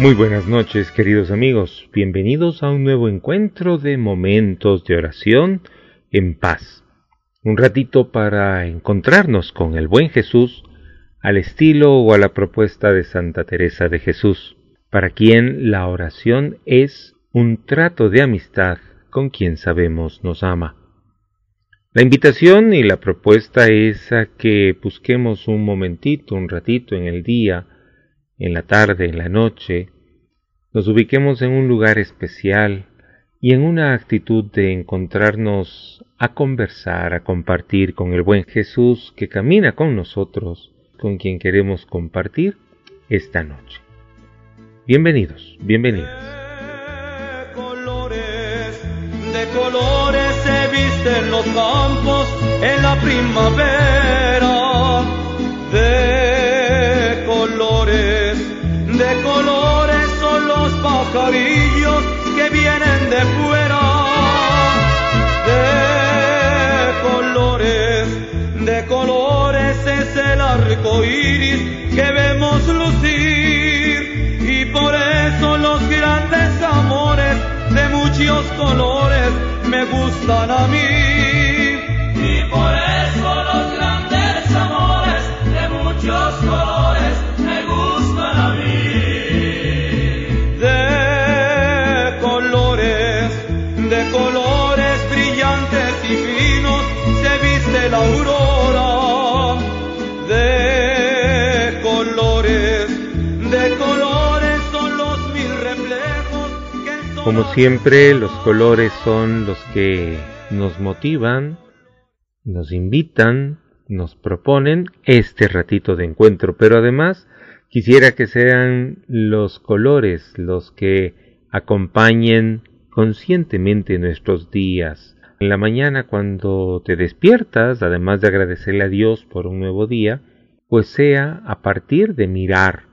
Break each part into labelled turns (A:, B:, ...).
A: Muy buenas noches queridos amigos, bienvenidos a un nuevo encuentro de momentos de oración en paz. Un ratito para encontrarnos con el buen Jesús al estilo o a la propuesta de Santa Teresa de Jesús, para quien la oración es un trato de amistad con quien sabemos nos ama. La invitación y la propuesta es a que busquemos un momentito, un ratito en el día, en la tarde, en la noche, nos ubiquemos en un lugar especial y en una actitud de encontrarnos a conversar, a compartir con el buen Jesús que camina con nosotros, con quien queremos compartir esta noche. Bienvenidos,
B: colores, de colores se visten los campos en la primavera. Me gustan
A: Como siempre, los colores son los que nos motivan, nos invitan, nos proponen este ratito de encuentro, pero además quisiera que sean los colores los que acompañen conscientemente nuestros días. En la mañana cuando te despiertas, además de agradecerle a Dios por un nuevo día, pues sea a partir de mirar,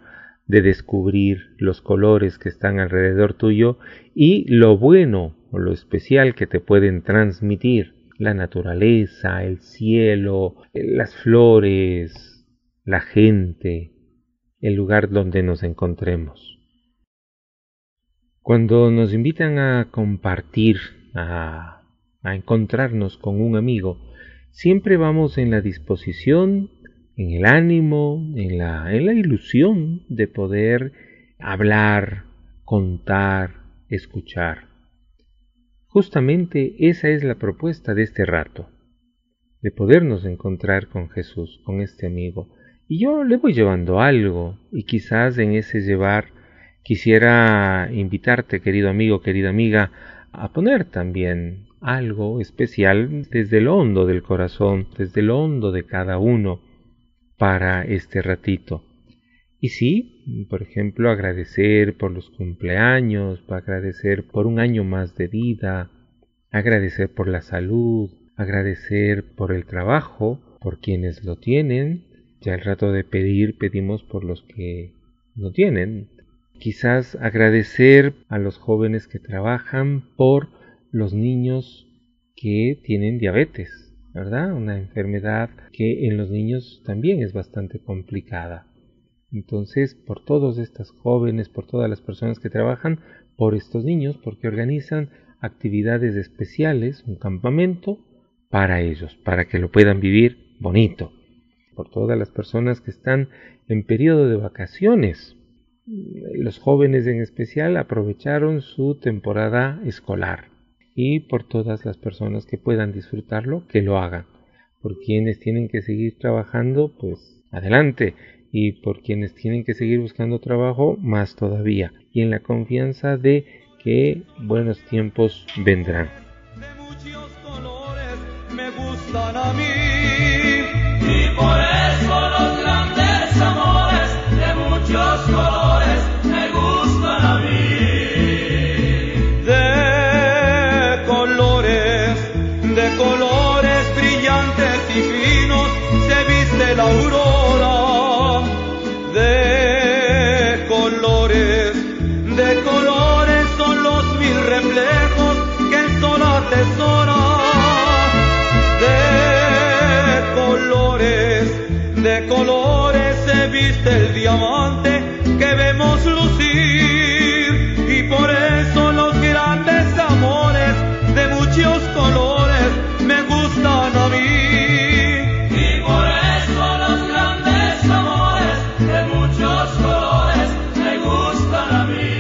A: de descubrir los colores que están alrededor tuyo y lo bueno o lo especial que te pueden transmitir la naturaleza, el cielo, las flores, la gente, el lugar donde nos encontremos. Cuando nos invitan a compartir, a, a encontrarnos con un amigo, siempre vamos en la disposición, en el ánimo, en la, en la ilusión de poder hablar, contar, escuchar. Justamente esa es la propuesta de este rato, de podernos encontrar con Jesús, con este amigo. Y yo le voy llevando algo, y quizás en ese llevar quisiera invitarte, querido amigo, querida amiga, a poner también algo especial desde el hondo del corazón, desde el hondo de cada uno para este ratito. Y sí, por ejemplo, agradecer por los cumpleaños, agradecer por un año más de vida, agradecer por la salud, agradecer por el trabajo, por quienes lo tienen. Ya el rato de pedir pedimos por los que no tienen. Quizás agradecer a los jóvenes que trabajan por los niños que tienen diabetes, ¿verdad? Una enfermedad que en los niños también es bastante complicada. Entonces, por todos estas jóvenes, por todas las personas que trabajan por estos niños, porque organizan actividades especiales, un campamento para ellos, para que lo puedan vivir bonito. Por todas las personas que están en periodo de vacaciones. Los jóvenes en especial aprovecharon su temporada escolar y por todas las personas que puedan disfrutarlo, que lo hagan. Por quienes tienen que seguir trabajando, pues adelante. Y por quienes tienen que seguir buscando trabajo, más todavía. Y en la confianza de que buenos tiempos vendrán.
B: de colores se viste el diamante que vemos lucir
C: y por eso los grandes amores de muchos colores me gustan a mí.
B: Y por eso los grandes amores de muchos colores me gustan a mí.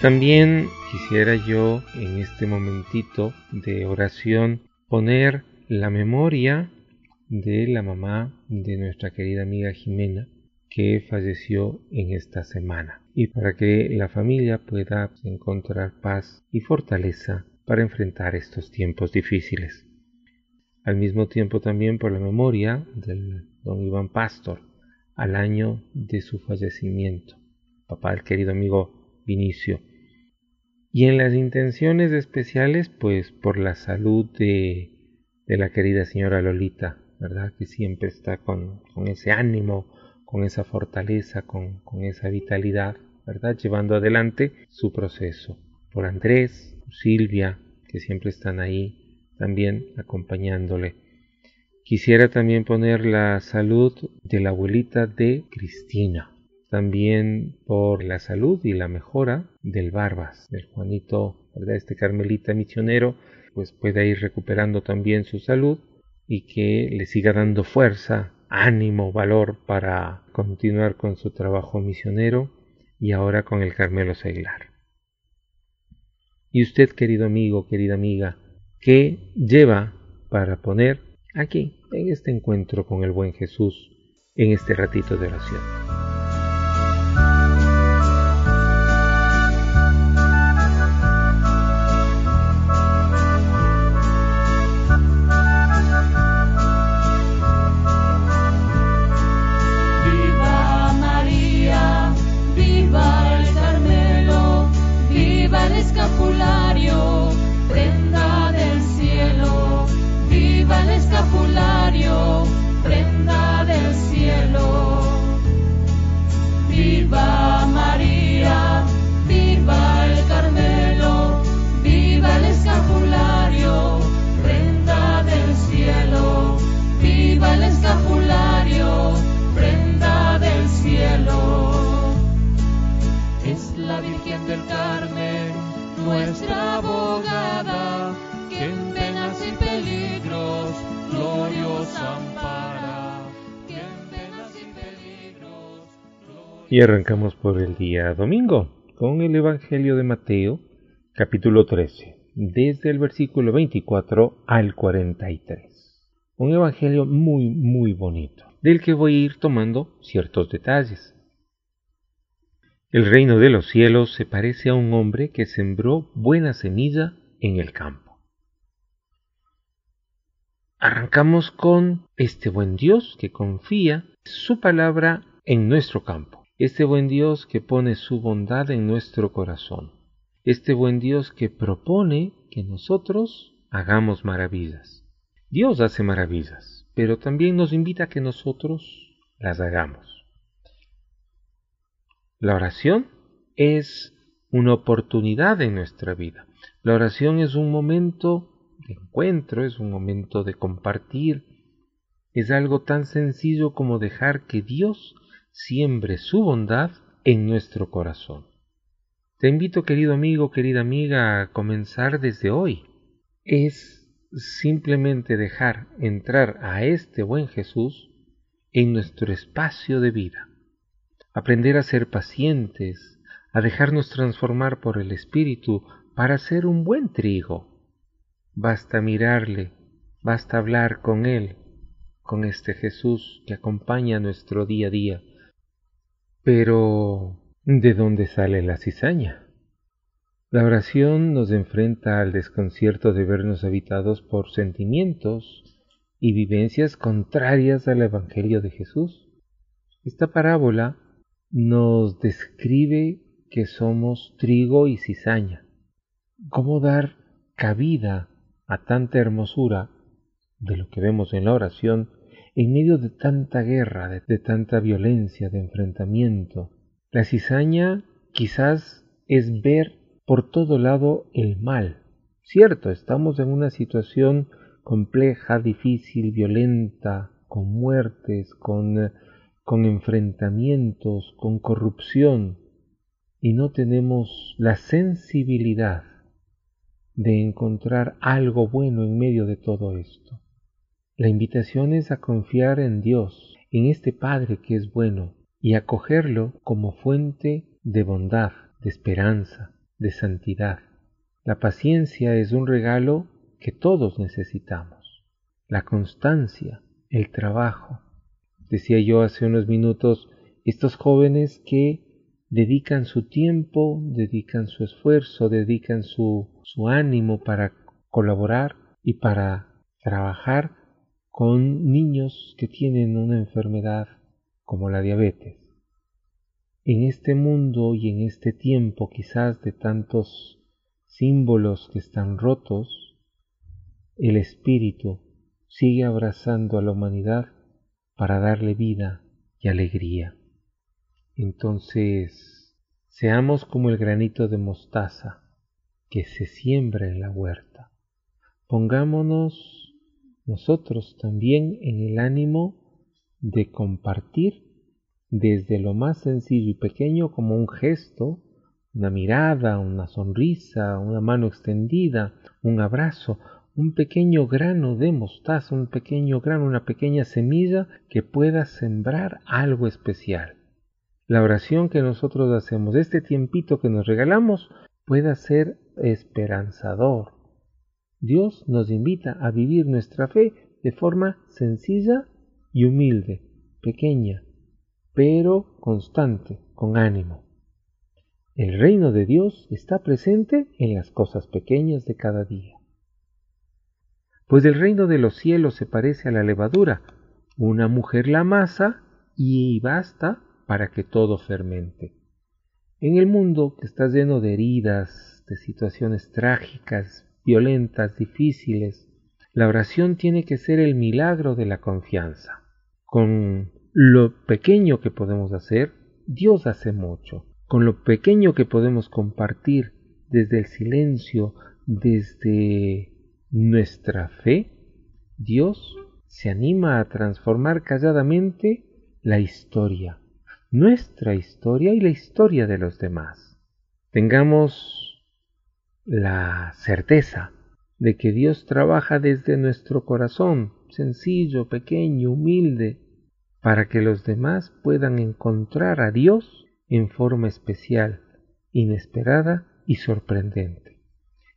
A: También quisiera yo en este momentito de oración poner la memoria de la mamá de nuestra querida amiga Jimena que falleció en esta semana y para que la familia pueda encontrar paz y fortaleza para enfrentar estos tiempos difíciles. Al mismo tiempo también por la memoria del don Iván Pastor al año de su fallecimiento, papá del querido amigo Vinicio. Y en las intenciones especiales, pues por la salud de, de la querida señora Lolita, ¿verdad? Que siempre está con, con ese ánimo, con esa fortaleza, con, con esa vitalidad, ¿verdad? Llevando adelante su proceso. Por Andrés, Silvia, que siempre están ahí también acompañándole. Quisiera también poner la salud de la abuelita de Cristina, también por la salud y la mejora del Barbas, del Juanito, ¿verdad? Este carmelita misionero, pues pueda ir recuperando también su salud y que le siga dando fuerza, ánimo, valor para continuar con su trabajo misionero y ahora con el Carmelo Seglar. Y usted, querido amigo, querida amiga, ¿qué lleva para poner aquí, en este encuentro con el buen Jesús, en este ratito de oración?
D: Escapulario, prenda Y
A: arrancamos por el día domingo con el Evangelio de Mateo, capítulo 13, desde el versículo 24 al 43. Un Evangelio muy, muy bonito, del que voy a ir tomando ciertos detalles. El reino de los cielos se parece a un hombre que sembró buena semilla en el campo. Arrancamos con este buen Dios que confía su palabra en nuestro campo, este buen Dios que pone su bondad en nuestro corazón, este buen Dios que propone que nosotros hagamos maravillas. Dios hace maravillas, pero también nos invita a que nosotros las hagamos. La oración es una oportunidad en nuestra vida. La oración es un momento de encuentro, es un momento de compartir, es algo tan sencillo como dejar que Dios siembre su bondad en nuestro corazón. Te invito, querido amigo, querida amiga, a comenzar desde hoy. Es simplemente dejar entrar a este buen Jesús en nuestro espacio de vida. Aprender a ser pacientes, a dejarnos transformar por el Espíritu para ser un buen trigo. Basta mirarle, basta hablar con Él, con este Jesús que acompaña nuestro día a día. Pero, ¿de dónde sale la cizaña? La oración nos enfrenta al desconcierto de vernos habitados por sentimientos y vivencias contrarias al Evangelio de Jesús. Esta parábola nos describe que somos trigo y cizaña. ¿Cómo dar cabida a tanta hermosura de lo que vemos en la oración en medio de tanta guerra, de, tanta violencia, de enfrentamiento? La cizaña quizás es ver por todo lado el mal. Cierto, estamos en una situación compleja, difícil, violenta, con muertes, con, con enfrentamientos, con corrupción, y no tenemos la sensibilidad de encontrar algo bueno en medio de todo esto. La invitación es a confiar en Dios, en este Padre que es bueno, y acogerlo como fuente de bondad, de esperanza, de santidad. La paciencia es un regalo que todos necesitamos. La constancia, el trabajo. Decía yo hace unos minutos, estos jóvenes que dedican su tiempo, dedican su esfuerzo, dedican su, su ánimo para colaborar y para trabajar con niños que tienen una enfermedad como la diabetes. En este mundo y en este tiempo quizás de tantos símbolos que están rotos, el Espíritu sigue abrazando a la humanidad para darle vida y alegría. Entonces, seamos como el granito de mostaza que se siembra en la huerta. Pongámonos nosotros también en el ánimo de compartir desde lo más sencillo y pequeño como un gesto, una mirada, una sonrisa, una mano extendida, un abrazo, un pequeño grano de mostaza, un pequeño grano, una pequeña semilla que pueda sembrar algo especial la oración que nosotros hacemos, este tiempito que nos regalamos, pueda ser esperanzador. Dios nos invita a vivir nuestra fe de forma sencilla y humilde, pequeña, pero constante, con ánimo. El reino de Dios está presente en las cosas pequeñas de cada día. Pues el reino de los cielos se parece a la levadura. Una mujer la amasa y basta para que todo fermente. En el mundo que está lleno de heridas, de situaciones trágicas, violentas, difíciles, la oración tiene que ser el milagro de la confianza. Con lo pequeño que podemos hacer, Dios hace mucho. Con lo pequeño que podemos compartir desde el silencio, desde nuestra fe, Dios se anima a transformar calladamente la historia, nuestra historia y la historia de los demás. Tengamos la certeza de que Dios trabaja desde nuestro corazón, sencillo, pequeño, humilde, para que los demás puedan encontrar a Dios en forma especial, inesperada y sorprendente,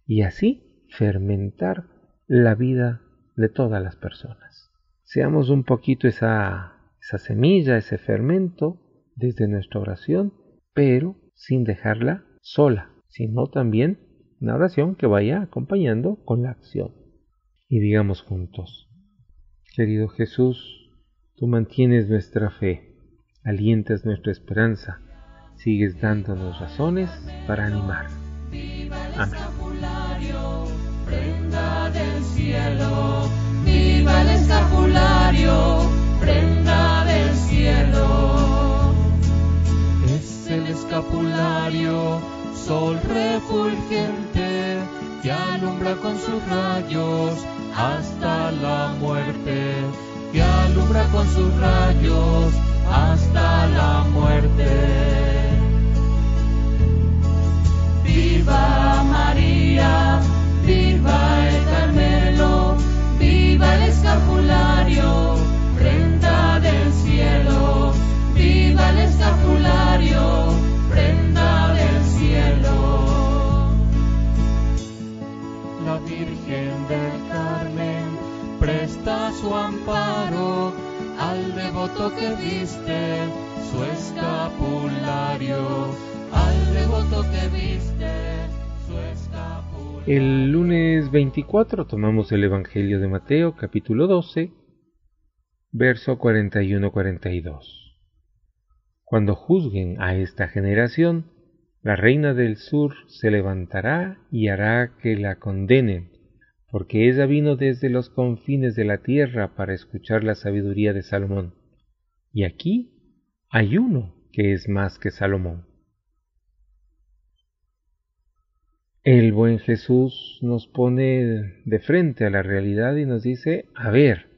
A: y así fermentar la vida de todas las personas. Seamos un poquito esa, esa semilla, ese fermento, desde nuestra oración, pero sin dejarla sola, sino también una oración que vaya acompañando con la acción. Y digamos juntos, querido Jesús, tú mantienes nuestra fe, alientas nuestra esperanza, sigues dándonos razones para animar. Amén.
D: Prenda del cielo, viva el escapulario, prenda del cielo
C: el escapulario, sol refulgente que alumbra con sus rayos hasta la muerte, que alumbra con sus rayos hasta la muerte.
D: Viva María, viva el Carmelo, viva el escapulario, prenda del cielo, viva el escapulario. Amparo al devoto que viste su escapulario, al devoto que viste su escapulario.
A: El lunes 24 tomamos el Evangelio de Mateo capítulo 12, verso 41-42. Cuando juzguen a esta generación, la reina del sur se levantará y hará que la condenen porque ella vino desde los confines de la tierra para escuchar la sabiduría de Salomón. Y aquí hay uno que es más que Salomón. El buen Jesús nos pone de frente a la realidad y nos dice, a ver,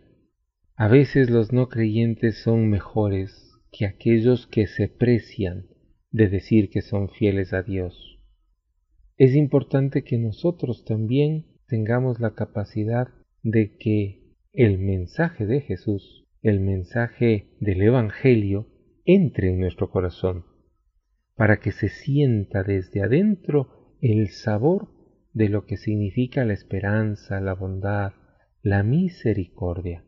A: a veces los no creyentes son mejores que aquellos que se precian de decir que son fieles a Dios. Es importante que nosotros también tengamos la capacidad de que el mensaje de Jesús, el mensaje del Evangelio, entre en nuestro corazón, para que se sienta desde adentro el sabor de lo que significa la esperanza, la bondad, la misericordia.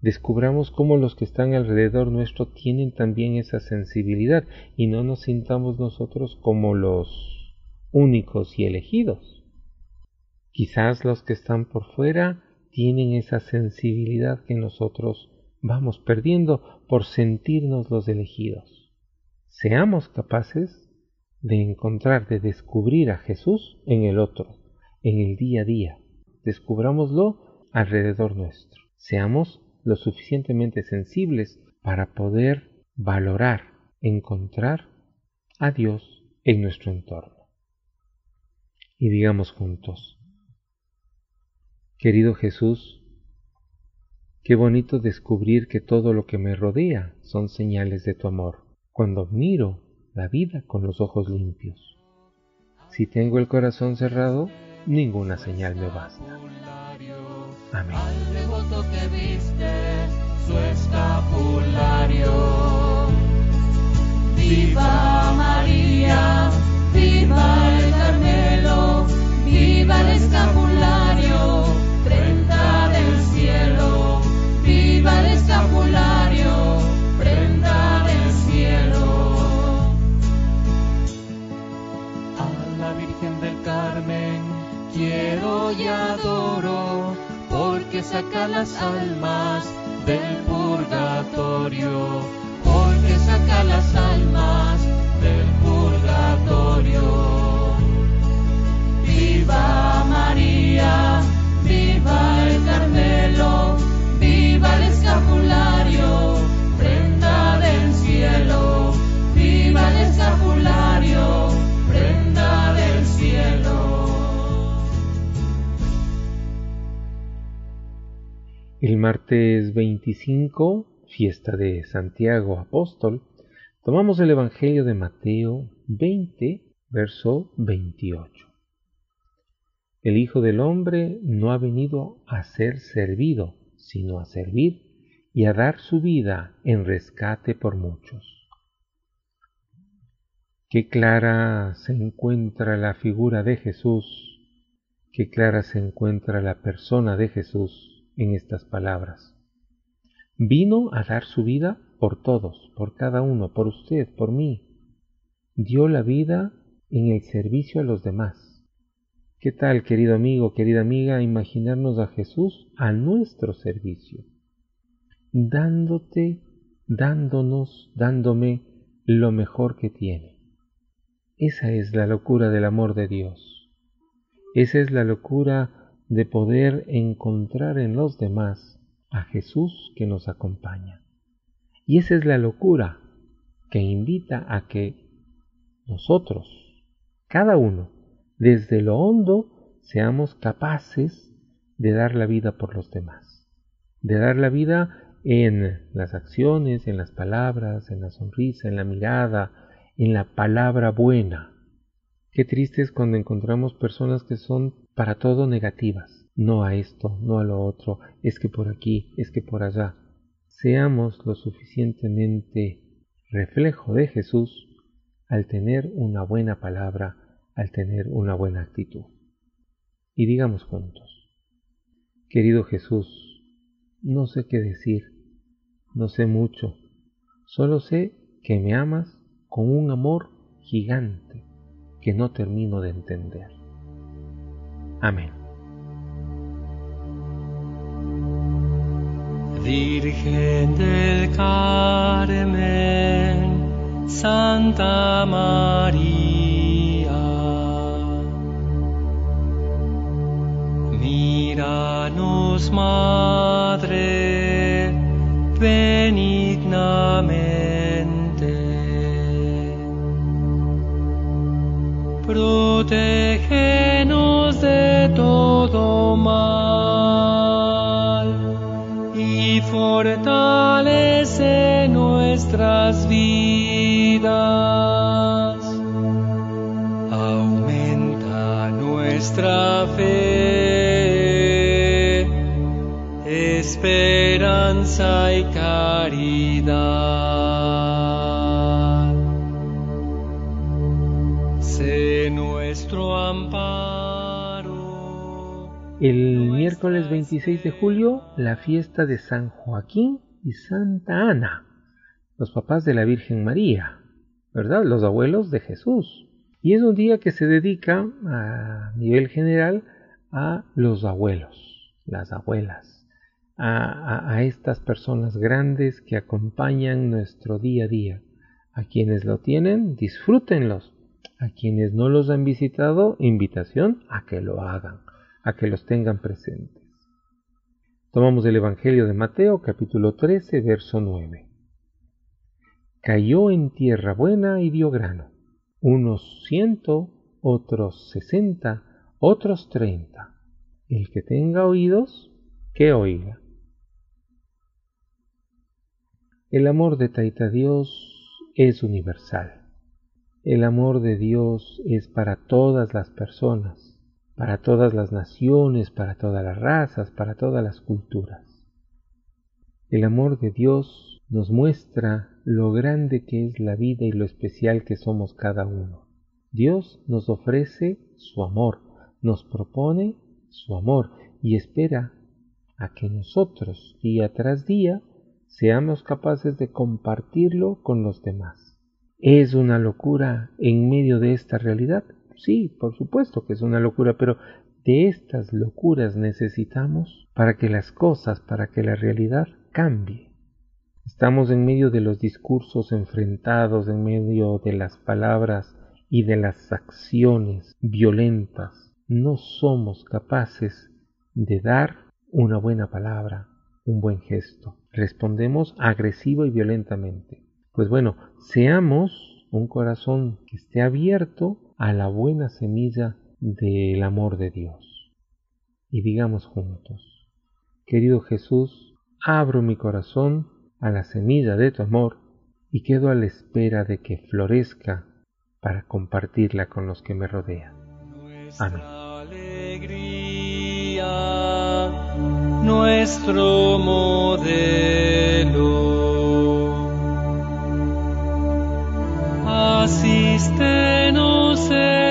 A: Descubramos cómo los que están alrededor nuestro tienen también esa sensibilidad y no nos sintamos nosotros como los únicos y elegidos. Quizás los que están por fuera tienen esa sensibilidad que nosotros vamos perdiendo por sentirnos los elegidos. Seamos capaces de encontrar, de descubrir a Jesús en el otro, en el día a día. Descubrámoslo alrededor nuestro. Seamos lo suficientemente sensibles para poder valorar, encontrar a Dios en nuestro entorno. Y digamos juntos, querido Jesús, qué bonito descubrir que todo lo que me rodea son señales de tu amor. Cuando miro la vida con los ojos limpios. Si tengo el corazón cerrado, ninguna señal me basta. Amén.
D: Viva María, viva el Carmelo, viva el escapulario, Quiero y adoro, porque saca las almas del purgatorio, porque saca las almas del purgatorio. Viva María, viva el Carmelo, viva el escapulario, prenda del cielo, El
A: martes 25, fiesta de Santiago Apóstol, tomamos el Evangelio de Mateo 20, verso 28. El Hijo del Hombre no ha venido a ser servido, sino a servir y a dar su vida en rescate por muchos. Qué clara se encuentra la figura de Jesús, qué clara se encuentra la persona de Jesús en estas palabras. Vino a dar su vida por todos, por cada uno, por usted, por mí. Dio la vida en el servicio a los demás. ¿Qué tal, querido amigo, querida amiga, imaginarnos a Jesús a nuestro servicio? Dándote, dándonos, dándome lo mejor que tiene. Esa es la locura del amor de Dios. Esa es la locura de poder encontrar en los demás a Jesús que nos acompaña. Y esa es la locura que invita a que nosotros, cada uno, desde lo hondo, seamos capaces de dar la vida por los demás, de dar la vida en las acciones, en las palabras, en la sonrisa, en la mirada, en la palabra buena. Qué triste es cuando encontramos personas que son para todo negativas, no a esto, no a lo otro, es que por aquí, es que por allá. Seamos lo suficientemente reflejo de Jesús al tener una buena palabra, al tener una buena actitud. Y digamos juntos, querido Jesús, no sé qué decir, no sé mucho, solo sé que me amas con un amor gigante que no termino de entender. Amén.
C: Virgen del Carmen, Santa María, míranos, Madre, benignamente. Protégenos y fortalece nuestras vidas. Aumenta nuestra fe, esperanza y
A: El miércoles 26 de julio, la fiesta de San Joaquín y Santa Ana, los papás de la Virgen María, ¿verdad? Los abuelos de Jesús. Y es un día que se dedica a nivel general a los abuelos, las abuelas, a, a, estas personas grandes que acompañan nuestro día a día. A quienes lo tienen, disfrútenlos. A quienes no los han visitado, invitación a que lo hagan a que los tengan presentes. Tomamos el Evangelio de Mateo capítulo 13, verso 9. Cayó en tierra buena y dio grano, unos ciento, otros sesenta, otros treinta. El que tenga oídos, que oiga. El amor de Taita Dios es universal. El amor de Dios es para todas las personas para todas las naciones, para todas las razas, para todas las culturas. El amor de Dios nos muestra lo grande que es la vida y lo especial que somos cada uno. Dios nos ofrece su amor, nos propone su amor y espera a que nosotros día tras día seamos capaces de compartirlo con los demás. ¿Es una locura en medio de esta realidad? Sí, por supuesto que es una locura, pero de estas locuras necesitamos para que las cosas, para que la realidad cambie. Estamos en medio de los discursos enfrentados, en medio de las palabras y de las acciones violentas. No somos capaces de dar una buena palabra, un buen gesto. Respondemos agresivo y violentamente. Pues bueno, seamos un corazón que esté abierto a la buena semilla del amor de Dios. Y digamos juntos, querido Jesús, abro mi corazón a la semilla de tu amor y quedo a la espera de que florezca para compartirla con los que me rodean. Amén.
C: nuestro modelo.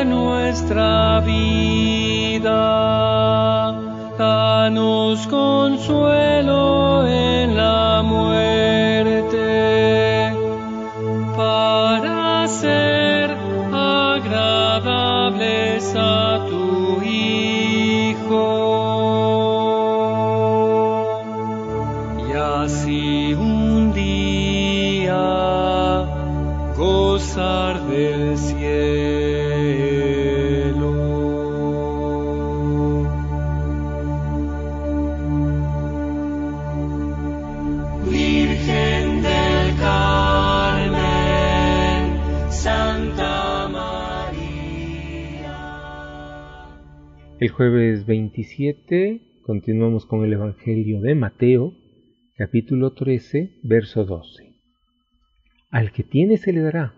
C: Nuestra vida, danos consuelo
A: El jueves 27 continuamos con el Evangelio de Mateo, capítulo 13, verso 12. Al que tiene se le dará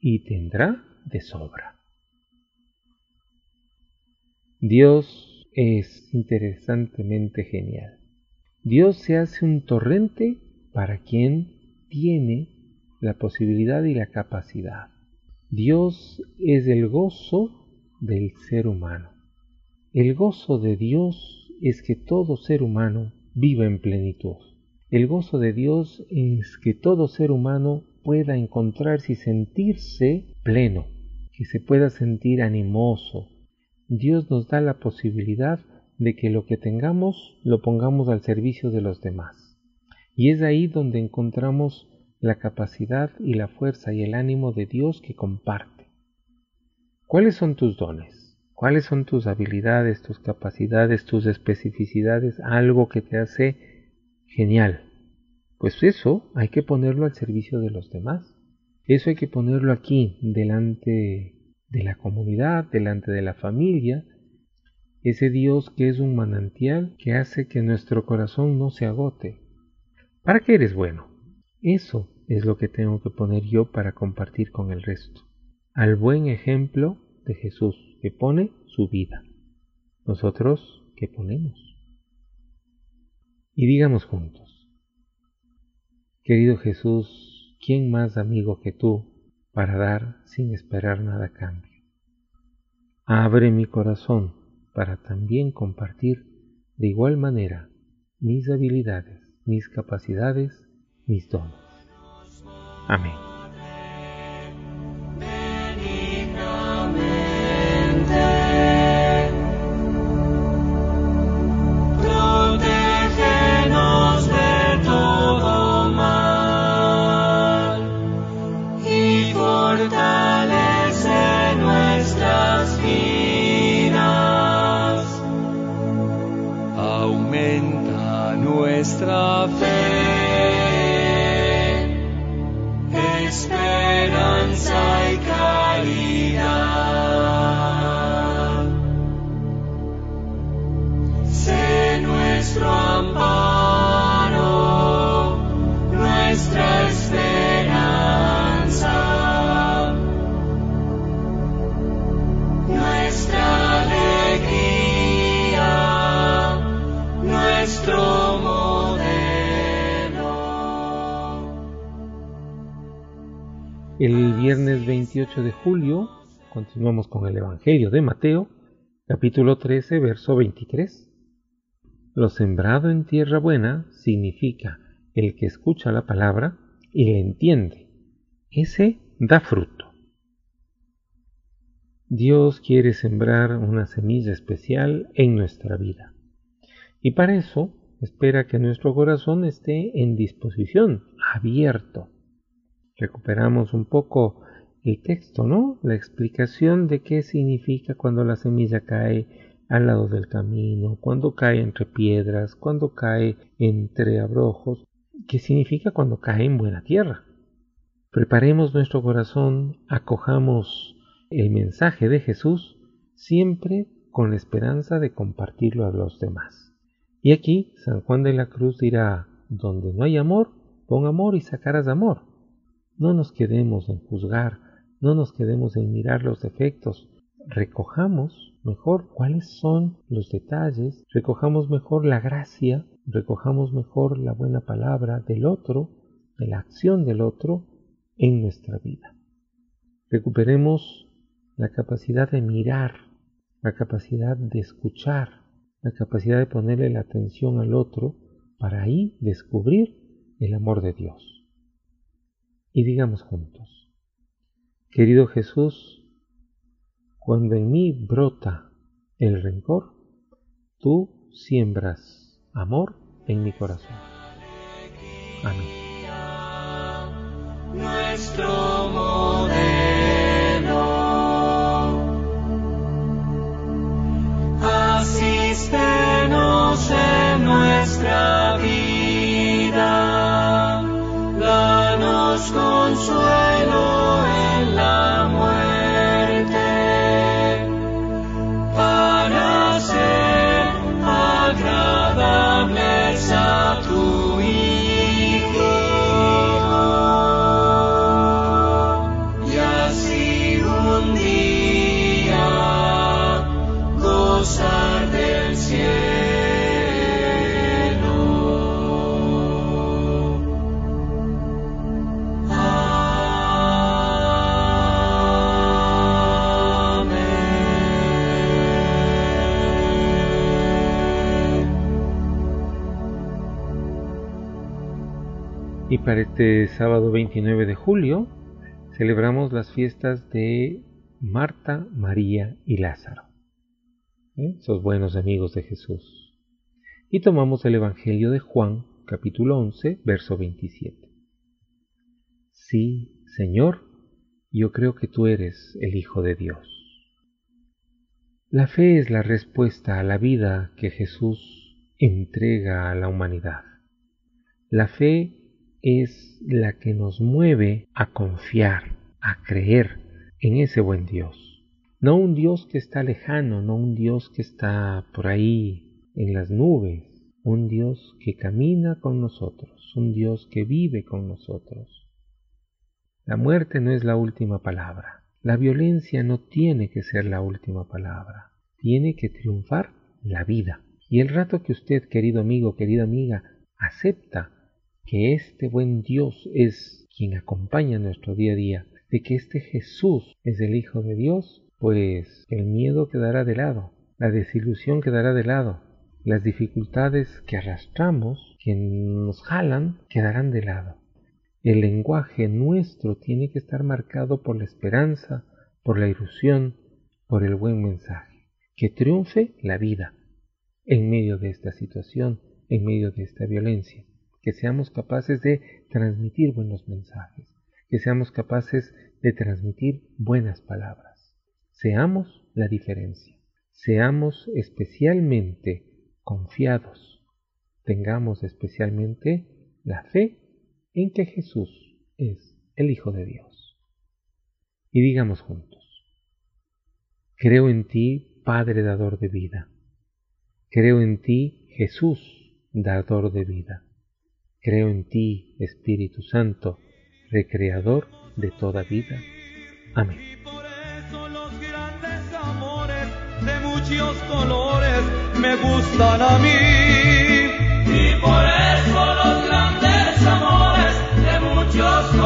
A: y tendrá de sobra. Dios es interesantemente genial. Dios se hace un torrente para quien tiene la posibilidad y la capacidad. Dios es el gozo del ser humano. El gozo de Dios es que todo ser humano viva en plenitud. El gozo de Dios es que todo ser humano pueda encontrarse y sentirse pleno, que se pueda sentir animoso. Dios nos da la posibilidad de que lo que tengamos lo pongamos al servicio de los demás. Y es ahí donde encontramos la capacidad y la fuerza y el ánimo de Dios que comparte. ¿Cuáles son tus dones? ¿Cuáles son tus habilidades, tus capacidades, tus especificidades? Algo que te hace genial. Pues eso hay que ponerlo al servicio de los demás. Eso hay que ponerlo aquí, delante de la comunidad, delante de la familia. Ese Dios que es un manantial que hace que nuestro corazón no se agote. ¿Para qué eres bueno? Eso es lo que tengo que poner yo para compartir con el resto. Al buen ejemplo de Jesús, que pone su vida. Nosotros, ¿qué ponemos? Y digamos juntos, querido Jesús, ¿quién más amigo que tú para dar sin esperar nada a cambio? Abre mi corazón para también compartir de igual manera mis habilidades, mis capacidades, mis dones. Amén.
C: Nuestra fe, esperanza y caridad.
A: El viernes 28 de julio continuamos con el Evangelio de Mateo, capítulo 13, verso 23. Lo sembrado en tierra buena significa el que escucha la palabra y la entiende. Ese da fruto. Dios quiere sembrar una semilla especial en nuestra vida. Y para eso espera que nuestro corazón esté en disposición, abierto. Recuperamos un poco el texto, ¿no? La explicación de qué significa cuando la semilla cae al lado del camino, cuando cae entre piedras, cuando cae entre abrojos, qué significa cuando cae en buena tierra. Preparemos nuestro corazón, acojamos el mensaje de Jesús siempre con la esperanza de compartirlo a los demás. Y aquí San Juan de la Cruz dirá, donde no hay amor, pon amor y sacarás amor. No nos quedemos en juzgar, no nos quedemos en mirar los defectos, recojamos mejor cuáles son los detalles, recojamos mejor la gracia, recojamos mejor la buena palabra del otro, de la acción del otro en nuestra vida. Recuperemos la capacidad de mirar, la capacidad de escuchar, la capacidad de ponerle la atención al otro para ahí descubrir el amor de Dios. Y digamos juntos, querido Jesús, cuando en mí brota el rencor, tú siembras amor en mi corazón. Amén.
C: Nuestro modelo. Asístenos en nuestra vida. Danos consuelo Para
A: este sábado 29 de julio celebramos las fiestas de Marta, María y Lázaro, ¿eh? esos buenos amigos de Jesús. Y tomamos el Evangelio de Juan, capítulo 11, verso 27. Sí, Señor, yo creo que tú eres el Hijo de Dios. La fe es la respuesta a la vida que Jesús entrega a la humanidad. La fe es la que nos mueve a confiar, a creer en ese buen Dios. No un Dios que está lejano, no un Dios que está por ahí en las nubes, un Dios que camina con nosotros, un Dios que vive con nosotros. La muerte no es la última palabra. La violencia no tiene que ser la última palabra. Tiene que triunfar la vida. Y el rato que usted, querido amigo, querida amiga, acepta que este buen Dios es quien acompaña nuestro día a día, de que este Jesús es el Hijo de Dios, pues el miedo quedará de lado, La desilusión quedará de lado. Las dificultades que arrastramos, que nos jalan, quedarán de lado. El lenguaje nuestro tiene que estar marcado por la esperanza, por la ilusión, por el buen mensaje. Que triunfe la vida en medio de esta situación, en medio de esta violencia. Que seamos capaces de transmitir buenos mensajes. Que seamos capaces de transmitir buenas palabras. Seamos la diferencia. Seamos especialmente confiados. Tengamos especialmente la fe en que Jesús es el Hijo de Dios. Y digamos juntos, creo en ti, Padre dador de vida. Creo en ti, Jesús, dador de vida. Creo en ti, Espíritu Santo, recreador de toda vida. Amén.
B: Y por eso los grandes amores de muchos colores me gustan a mí.
C: Y por eso los grandes amores de muchos colores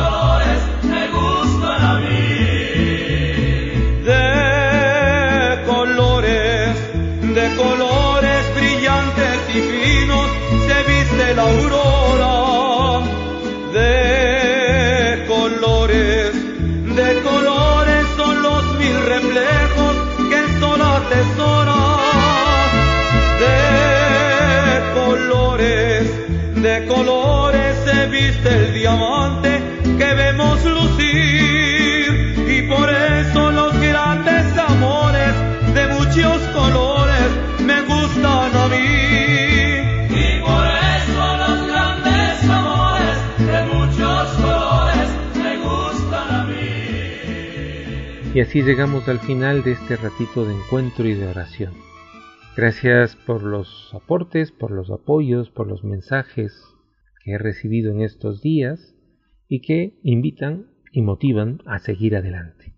B: mí.
C: Y por eso los grandes amores de muchos colores me gustan a mí.
A: Y así llegamos al final de este ratito de encuentro y de oración. Gracias por los aportes, por los apoyos, por los mensajes que he recibido en estos días y que invitan y motivan a seguir adelante.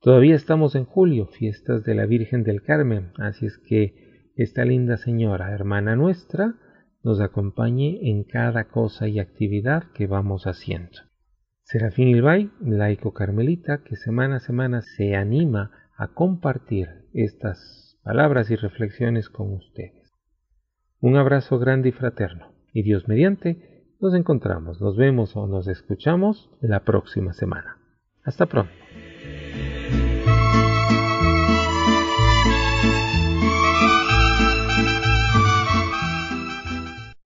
A: Todavía estamos en julio, fiestas de la Virgen del Carmen, así es que esta linda señora, hermana nuestra, nos acompañe en cada cosa y actividad que vamos haciendo. Serafín Ilbay, laico carmelita, que semana a semana se anima a compartir estas palabras y reflexiones con ustedes. Un abrazo grande y fraterno, y Dios mediante, nos encontramos, nos vemos o nos escuchamos la próxima semana. Hasta pronto.